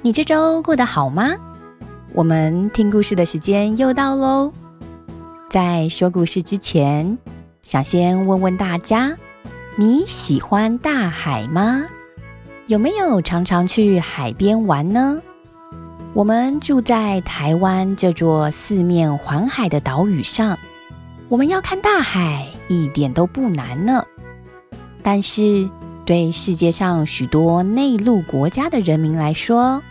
你这周过得好吗？我们听故事的时间又到喽。在说故事之前，想先问问大家：你喜欢大海吗？有没有常常去海边玩呢？我们住在台湾这座四面环海的岛屿上，我们要看大海一点都不难呢。但是，对世界上许多内陆国家的人民来说，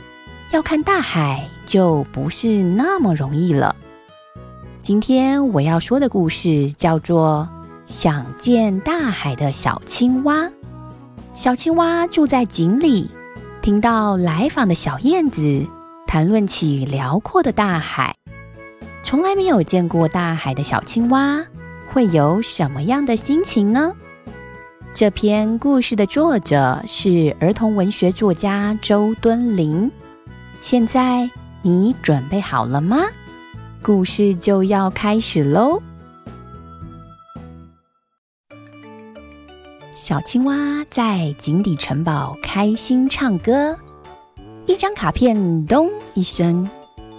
要看大海就不是那么容易了。今天我要说的故事叫做《想见大海的小青蛙》。小青蛙住在井里，听到来访的小燕子谈论起辽阔的大海。从来没有见过大海的小青蛙会有什么样的心情呢？这篇故事的作者是儿童文学作家周敦林。现在你准备好了吗？故事就要开始喽！小青蛙在井底城堡开心唱歌，一张卡片咚一声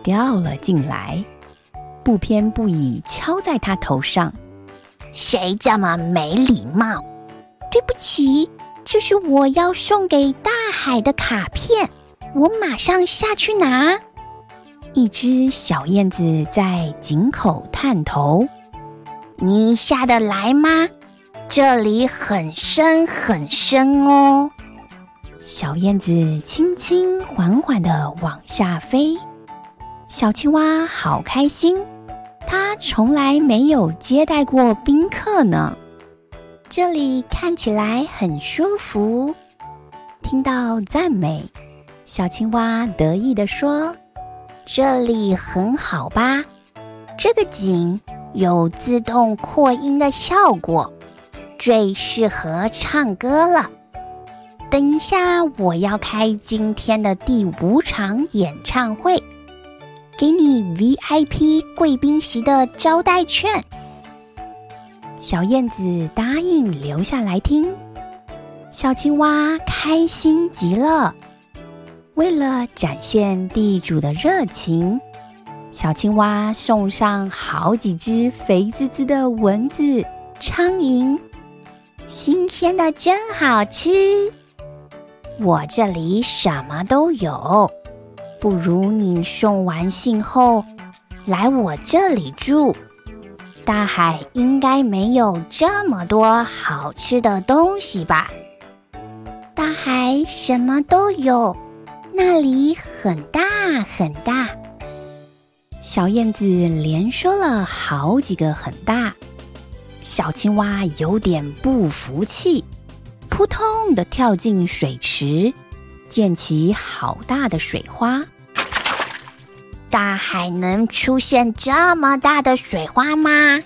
掉了进来，不偏不倚敲在他头上。谁这么没礼貌？对不起，这是我要送给大海的卡片。我马上下去拿。一只小燕子在井口探头，你下得来吗？这里很深很深哦。小燕子轻轻缓缓的往下飞，小青蛙好开心，它从来没有接待过宾客呢。这里看起来很舒服。听到赞美。小青蛙得意地说：“这里很好吧？这个井有自动扩音的效果，最适合唱歌了。等一下，我要开今天的第五场演唱会，给你 VIP 贵宾席的招待券。”小燕子答应留下来听，小青蛙开心极了。为了展现地主的热情，小青蛙送上好几只肥滋滋的蚊子、苍蝇，新鲜的真好吃。我这里什么都有，不如你送完信后来我这里住。大海应该没有这么多好吃的东西吧？大海什么都有。那里很大很大，小燕子连说了好几个很大，小青蛙有点不服气，扑通的跳进水池，溅起好大的水花。大海能出现这么大的水花吗？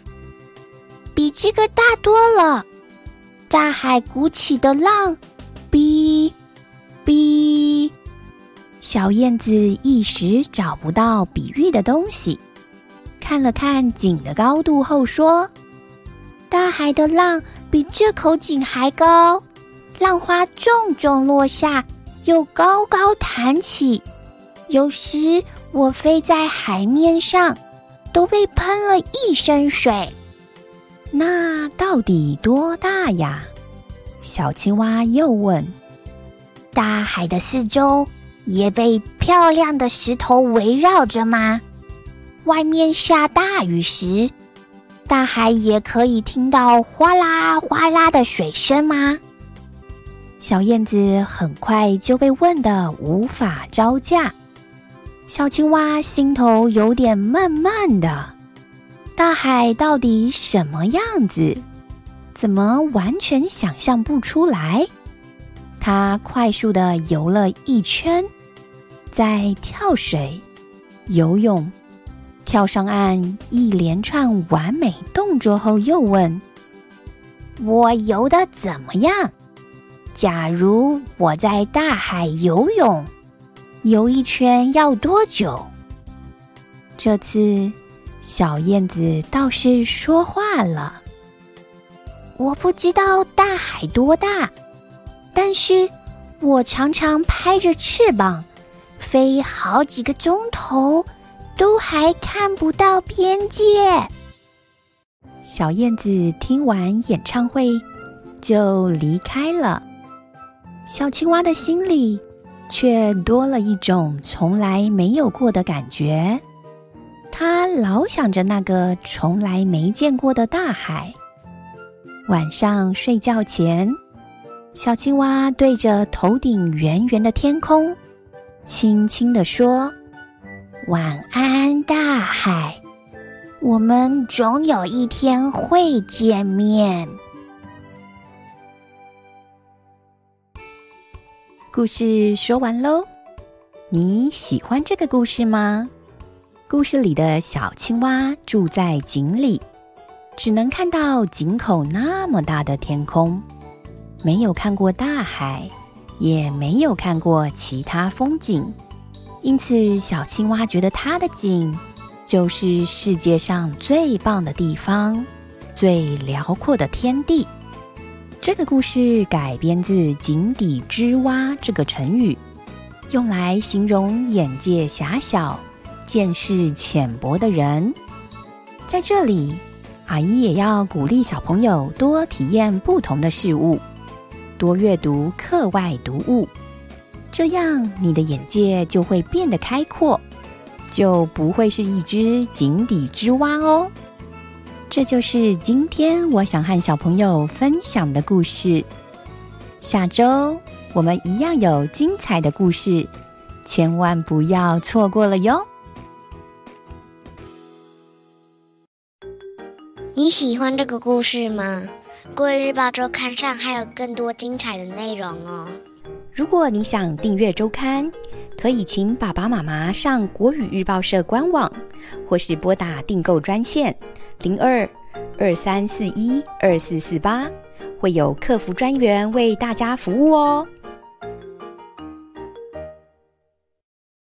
比这个大多了。大海鼓起的浪，哔哔。小燕子一时找不到比喻的东西，看了看井的高度后说：“大海的浪比这口井还高，浪花重重落下，又高高弹起。有时我飞在海面上，都被喷了一身水。那到底多大呀？”小青蛙又问。“大海的四周。”也被漂亮的石头围绕着吗？外面下大雨时，大海也可以听到哗啦哗啦的水声吗？小燕子很快就被问得无法招架，小青蛙心头有点闷闷的。大海到底什么样子？怎么完全想象不出来？它快速的游了一圈，在跳水、游泳，跳上岸一连串完美动作后，又问：“我游的怎么样？假如我在大海游泳，游一圈要多久？”这次，小燕子倒是说话了：“我不知道大海多大，但是我常常拍着翅膀。”飞好几个钟头，都还看不到边界。小燕子听完演唱会就离开了，小青蛙的心里却多了一种从来没有过的感觉。它老想着那个从来没见过的大海。晚上睡觉前，小青蛙对着头顶圆圆的天空。轻轻地说：“晚安，大海，我们总有一天会见面。”故事说完喽，你喜欢这个故事吗？故事里的小青蛙住在井里，只能看到井口那么大的天空，没有看过大海。也没有看过其他风景，因此小青蛙觉得它的井就是世界上最棒的地方，最辽阔的天地。这个故事改编自“井底之蛙”这个成语，用来形容眼界狭小、见识浅薄的人。在这里，阿姨也要鼓励小朋友多体验不同的事物。多阅读课外读物，这样你的眼界就会变得开阔，就不会是一只井底之蛙哦。这就是今天我想和小朋友分享的故事。下周我们一样有精彩的故事，千万不要错过了哟。你喜欢这个故事吗？《国语日报周刊》上还有更多精彩的内容哦！如果你想订阅周刊，可以请爸爸妈妈上国语日报社官网，或是拨打订购专线零二二三四一二四四八，会有客服专员为大家服务哦。